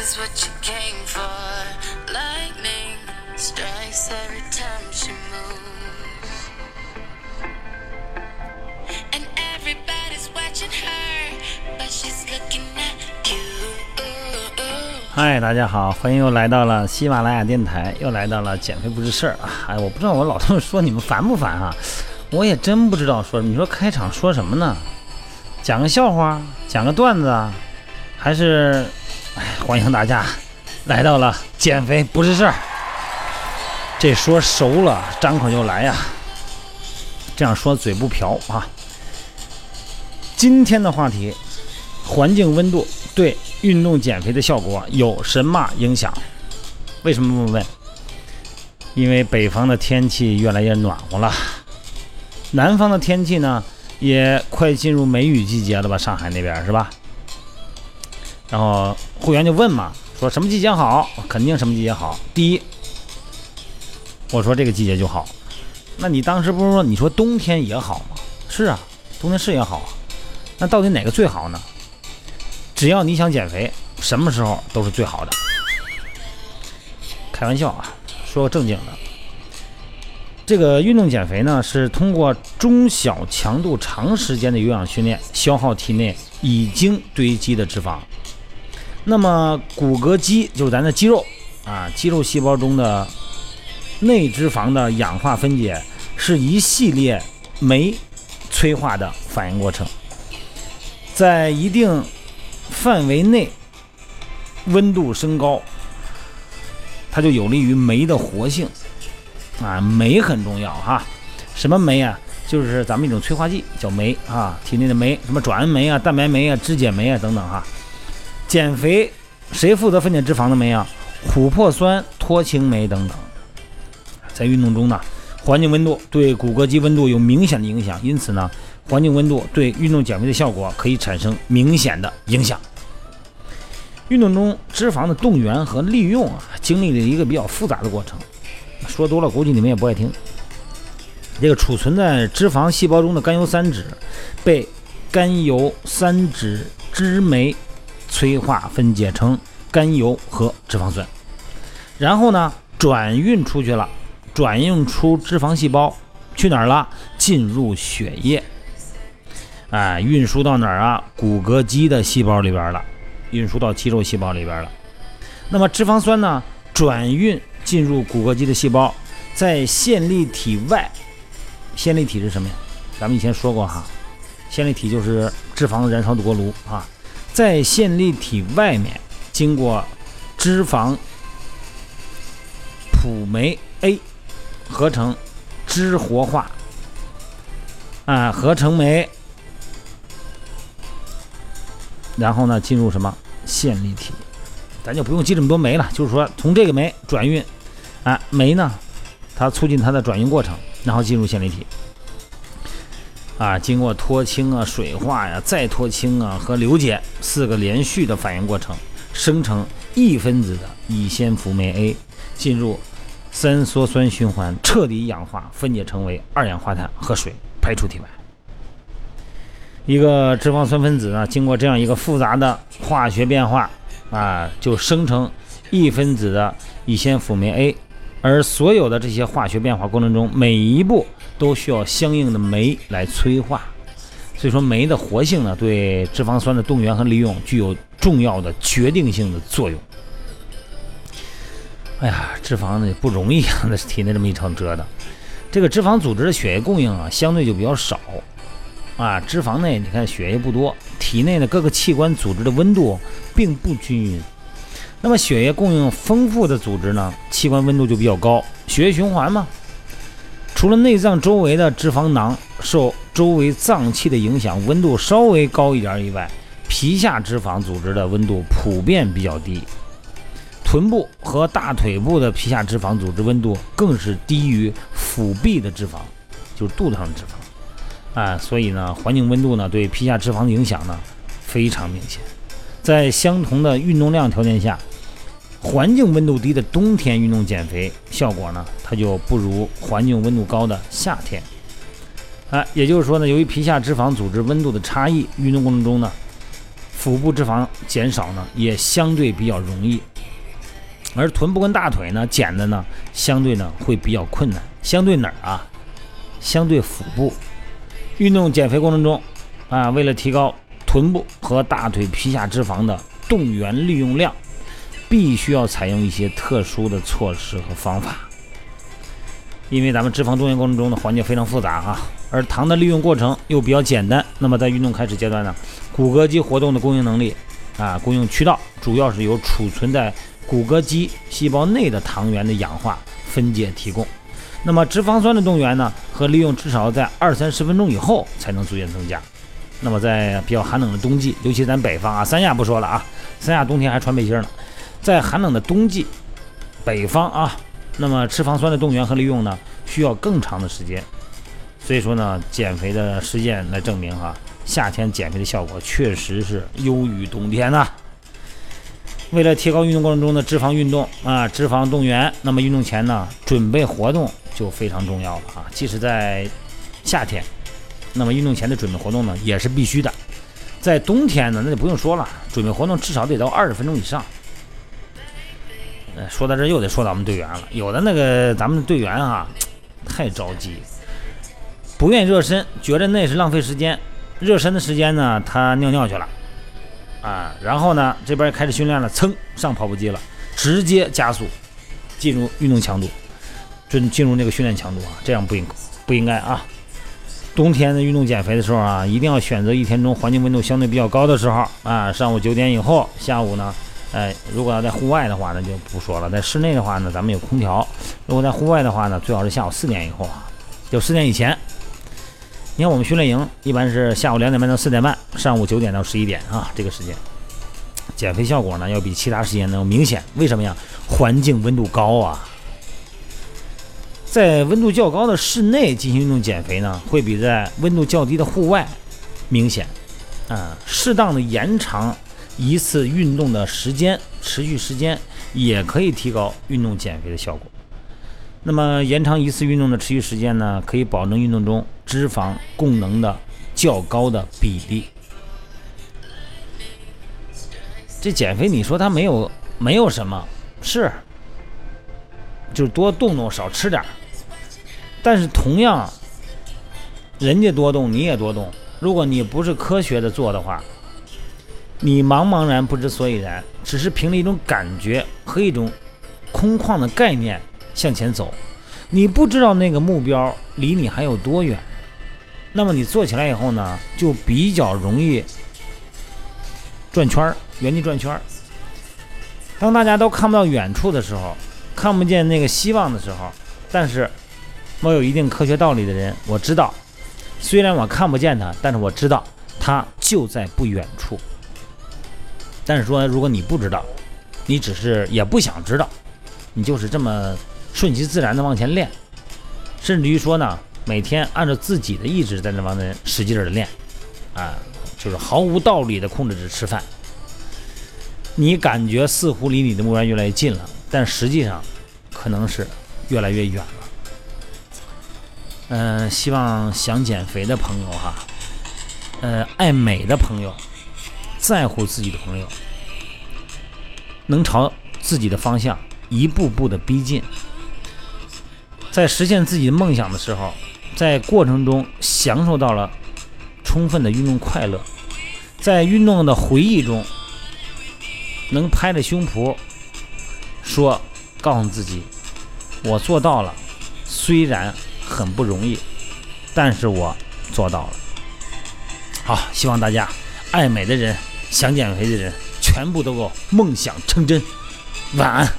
is what you came for. Lightning strikes every time she moves. And everybody's watching her, but she's looking at you. 嗨，大家好，欢迎又来到了喜马拉雅电台，又来到了减肥不是事儿啊！哎，我不知道我老这么说你们烦不烦啊？我也真不知道说，你说开场说什么呢？讲个笑话，讲个段子啊，还是，欢迎大家来到了减肥不是事儿。这说熟了，张口就来呀，这样说嘴不瓢啊。今天的话题，环境温度对运动减肥的效果有什么影响？为什么这么问？因为北方的天气越来越暖和了，南方的天气呢也快进入梅雨季节了吧？上海那边是吧？然后会员就问嘛，说什么季节好？肯定什么季节好。第一，我说这个季节就好。那你当时不是说你说冬天也好吗？是啊，冬天是也好啊。那到底哪个最好呢？只要你想减肥，什么时候都是最好的。开玩笑啊，说个正经的。这个运动减肥呢，是通过中小强度、长时间的有氧训练，消耗体内已经堆积的脂肪。那么骨骼肌就是咱的肌肉啊，肌肉细胞中的内脂肪的氧化分解，是一系列酶催化的反应过程，在一定范围内温度升高，它就有利于酶的活性啊。酶很重要哈，什么酶啊？就是咱们一种催化剂，叫酶啊。体内的酶，什么转氨酶啊、蛋白酶啊、脂解酶啊等等哈。减肥谁负责分解脂肪的酶啊？琥珀酸、脱氢酶等等。在运动中呢，环境温度对骨骼肌温度有明显的影响，因此呢，环境温度对运动减肥的效果可以产生明显的影响。运动中脂肪的动员和利用啊，经历了一个比较复杂的过程。说多了，估计你们也不爱听。这个储存在脂肪细胞中的甘油三酯，被甘油三酯脂酶催化分解成甘油和脂肪酸，然后呢，转运出去了，转运出脂肪细胞去哪儿了？进入血液，哎，运输到哪儿啊？骨骼肌的细胞里边了，运输到肌肉细胞里边了。那么脂肪酸呢？转运进入骨骼肌的细胞，在线粒体外，线粒体是什么呀？咱们以前说过哈，线粒体就是脂肪燃烧的锅炉啊。在线粒体外面，经过脂肪辅酶 A 合成脂活化，啊，合成酶，然后呢，进入什么线粒体？咱就不用记这么多酶了，就是说从这个酶转运，啊，酶呢，它促进它的转运过程，然后进入线粒体。啊，经过脱氢啊、水化呀、再脱氢啊和硫解四个连续的反应过程，生成异分子的乙酰辅酶 A，进入三羧酸循环，彻底氧化分解成为二氧化碳和水，排出体外。一个脂肪酸分子呢，经过这样一个复杂的化学变化啊，就生成异分子的乙酰辅酶 A，而所有的这些化学变化过程中，每一步。都需要相应的酶来催化，所以说酶的活性呢，对脂肪酸的动员和利用具有重要的决定性的作用。哎呀，脂肪呢不容易啊，那体内这么一场折腾。这个脂肪组织的血液供应啊，相对就比较少啊。脂肪内你看血液不多，体内的各个器官组织的温度并不均匀。那么血液供应丰富的组织呢，器官温度就比较高，血液循环嘛。除了内脏周围的脂肪囊受周围脏器的影响，温度稍微高一点以外，皮下脂肪组织的温度普遍比较低。臀部和大腿部的皮下脂肪组织温度更是低于腹壁的脂肪，就是肚子上的脂肪。啊，所以呢，环境温度呢对皮下脂肪的影响呢非常明显。在相同的运动量条件下。环境温度低的冬天运动减肥效果呢，它就不如环境温度高的夏天。啊，也就是说呢，由于皮下脂肪组织温度的差异，运动过程中呢，腹部脂肪减少呢，也相对比较容易。而臀部跟大腿呢，减的呢，相对呢会比较困难。相对哪儿啊？相对腹部。运动减肥过程中，啊，为了提高臀部和大腿皮下脂肪的动员利用量，必须要采用一些特殊的措施和方法。因为咱们脂肪动员过程中的环节非常复杂啊，而糖的利用过程又比较简单。那么在运动开始阶段呢，骨骼肌活动的供应能力啊，供应渠道主要是由储存在骨骼肌细胞内的糖原的氧化分解提供。那么脂肪酸的动员呢和利用至少在二三十分钟以后才能逐渐增加。那么在比较寒冷的冬季，尤其咱北方啊，三亚不说了啊，三亚冬天还穿背心呢。在寒冷的冬季，北方啊。那么脂肪酸的动员和利用呢，需要更长的时间。所以说呢，减肥的实践来证明哈，夏天减肥的效果确实是优于冬天呐。为了提高运动过程中的脂肪运动啊，脂肪动员，那么运动前呢，准备活动就非常重要了啊。即使在夏天，那么运动前的准备活动呢，也是必须的。在冬天呢，那就不用说了，准备活动至少得到二十分钟以上。说到这又得说到我们队员了，有的那个咱们队员啊，太着急，不愿意热身，觉得那是浪费时间。热身的时间呢，他尿尿去了，啊，然后呢这边开始训练了，噌上跑步机了，直接加速进入运动强度，进进入那个训练强度啊，这样不应不应该啊。冬天的运动减肥的时候啊，一定要选择一天中环境温度相对比较高的时候啊，上午九点以后，下午呢。哎，如果要在户外的话，那就不说了。在室内的话呢，咱们有空调。如果在户外的话呢，最好是下午四点以后啊，就四点以前。你看我们训练营一般是下午两点半到四点半，上午九点到十一点啊，这个时间减肥效果呢要比其他时间呢要明显。为什么呀？环境温度高啊，在温度较高的室内进行运动减肥呢，会比在温度较低的户外明显。啊，适当的延长。一次运动的时间持续时间也可以提高运动减肥的效果。那么延长一次运动的持续时间呢，可以保证运动中脂肪供能的较高的比例。这减肥你说它没有没有什么是，就多动动少吃点儿。但是同样，人家多动你也多动，如果你不是科学的做的话。你茫茫然不知所以然，只是凭着一种感觉和一种空旷的概念向前走，你不知道那个目标离你还有多远。那么你做起来以后呢，就比较容易转圈儿，原地转圈儿。当大家都看不到远处的时候，看不见那个希望的时候，但是我有一定科学道理的人，我知道，虽然我看不见它，但是我知道它就在不远处。但是说，如果你不知道，你只是也不想知道，你就是这么顺其自然的往前练，甚至于说呢，每天按照自己的意志在那往那使劲的练，啊，就是毫无道理的控制着吃饭，你感觉似乎离你的目标越来越近了，但实际上可能是越来越远了。嗯，希望想减肥的朋友哈，呃，爱美的朋友。在乎自己的朋友，能朝自己的方向一步步的逼近，在实现自己的梦想的时候，在过程中享受到了充分的运动快乐，在运动的回忆中，能拍着胸脯说，告诉自己，我做到了，虽然很不容易，但是我做到了。好，希望大家爱美的人。想减肥的人，全部都够梦想成真。晚安。